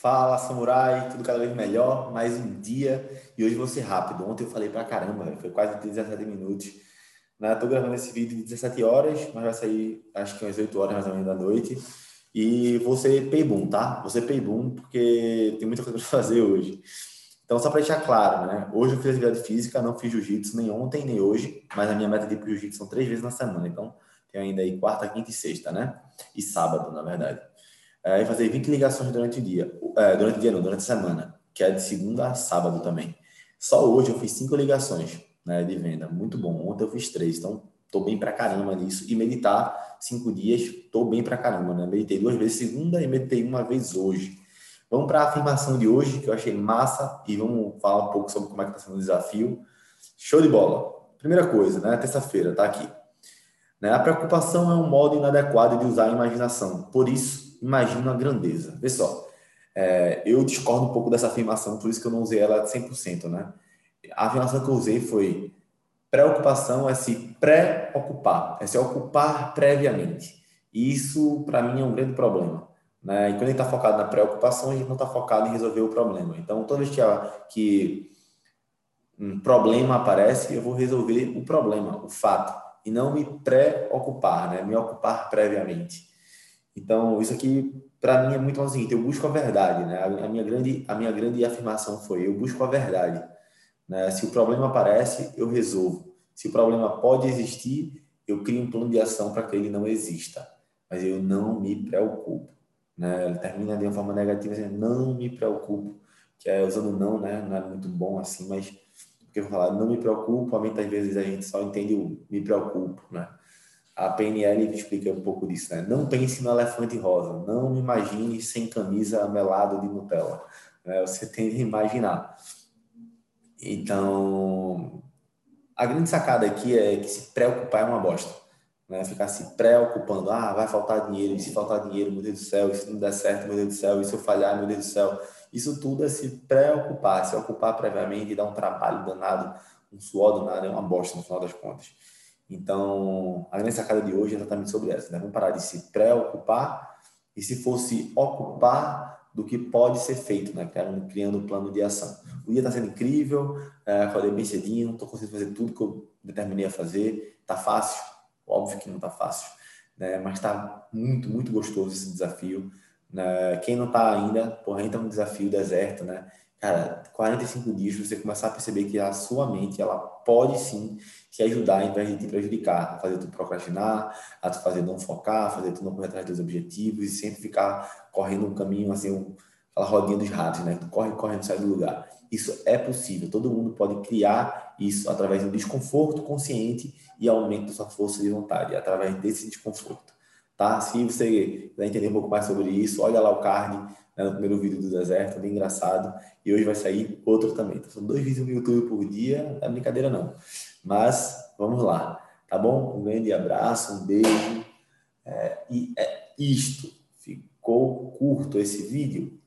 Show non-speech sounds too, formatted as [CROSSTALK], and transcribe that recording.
Fala, samurai, tudo cada vez melhor, mais um dia e hoje vou ser rápido. Ontem eu falei pra caramba, foi quase 17 minutos. Né? Tô gravando esse vídeo de 17 horas, mas vai sair acho que umas 8 horas mais ou menos da noite. E vou ser pay-boom, tá? Vou ser pay-boom porque tem muita coisa para [LAUGHS] fazer hoje. Então, só para deixar claro, né? Hoje eu fiz atividade física, não fiz jiu-jitsu nem ontem nem hoje, mas a minha meta de jiu-jitsu são três vezes na semana. Então, tem ainda aí quarta, quinta e sexta, né? E sábado, na verdade é, e fazer 20 ligações durante o dia. É, durante o dia não, durante a semana, que é de segunda a sábado também. Só hoje eu fiz cinco ligações né, de venda. Muito bom. Ontem eu fiz três, então tô bem pra caramba nisso. E meditar cinco dias, tô bem pra caramba, né? Meditei duas vezes segunda e meditei uma vez hoje. Vamos para a afirmação de hoje, que eu achei massa, e vamos falar um pouco sobre como é que está sendo o desafio. Show de bola! Primeira coisa, né? Terça-feira, tá aqui. Né? A preocupação é um modo inadequado de usar a imaginação. Por isso, imagina a grandeza. Vê só, é, eu discordo um pouco dessa afirmação, por isso que eu não usei ela 100%, né? A afirmação que eu usei foi preocupação é se preocupar, é se ocupar previamente. E isso, para mim, é um grande problema. Né? E quando a gente está focado na preocupação, a gente não está focado em resolver o problema. Então, toda vez que, que um problema aparece, eu vou resolver o problema, o fato, e não me preocupar, né? me ocupar previamente. Então, isso aqui, para mim, é muito mais o seguinte: eu busco a verdade. Né? A, minha grande, a minha grande afirmação foi: eu busco a verdade. Né? Se o problema aparece, eu resolvo. Se o problema pode existir, eu crio um plano de ação para que ele não exista. Mas eu não me preocupo. Né? Ele termina de uma forma negativa, assim, não me preocupo. Que é usando não, né? Não é muito bom assim, mas porque eu falar, não me preocupo, muitas vezes a gente só entende o me preocupo, né? A PNL explica um pouco disso, né? Não pense no elefante rosa, não imagine sem camisa melada de Nutella. Né? Você tem que imaginar. Então, a grande sacada aqui é que se preocupar é uma bosta. Né? Ficar se preocupando, ah, vai faltar dinheiro, e se faltar dinheiro, meu Deus do céu, e se não der certo, meu Deus do céu, e se eu falhar, meu Deus do céu. Isso tudo é se preocupar, se ocupar previamente e dar um trabalho danado, um suor danado, é uma bosta no final das contas. Então, a grande sacada de hoje é exatamente sobre essa. Né? Vamos parar de se preocupar e se fosse ocupar do que pode ser feito, né? criando um plano de ação. O dia está sendo incrível, é, acordei bem cedinho, estou conseguindo fazer tudo que eu determinei a fazer. Está fácil? Óbvio que não está fácil, né? mas está muito, muito gostoso esse desafio. Né? Quem não está ainda, porra, entra no desafio deserto, né? Cara, 45 dias você começar a perceber que a sua mente, ela pode sim te ajudar em vez de te prejudicar, a fazer tu procrastinar, a tu fazer não focar, a fazer tu não correr atrás dos objetivos e sempre ficar correndo um caminho assim, um, aquela rodinha dos ratos, né? Tu corre, corre, não sai do lugar. Isso é possível, todo mundo pode criar isso através do desconforto consciente e aumento da sua força de vontade, através desse desconforto, tá? Se você quiser entender um pouco mais sobre isso, olha lá o card né, no primeiro vídeo do deserto, bem engraçado. E hoje vai sair outro também. Então, são dois vídeos no YouTube por dia, não é brincadeira não. Mas vamos lá, tá bom? Um grande abraço, um beijo. É, e é isto. Ficou curto esse vídeo?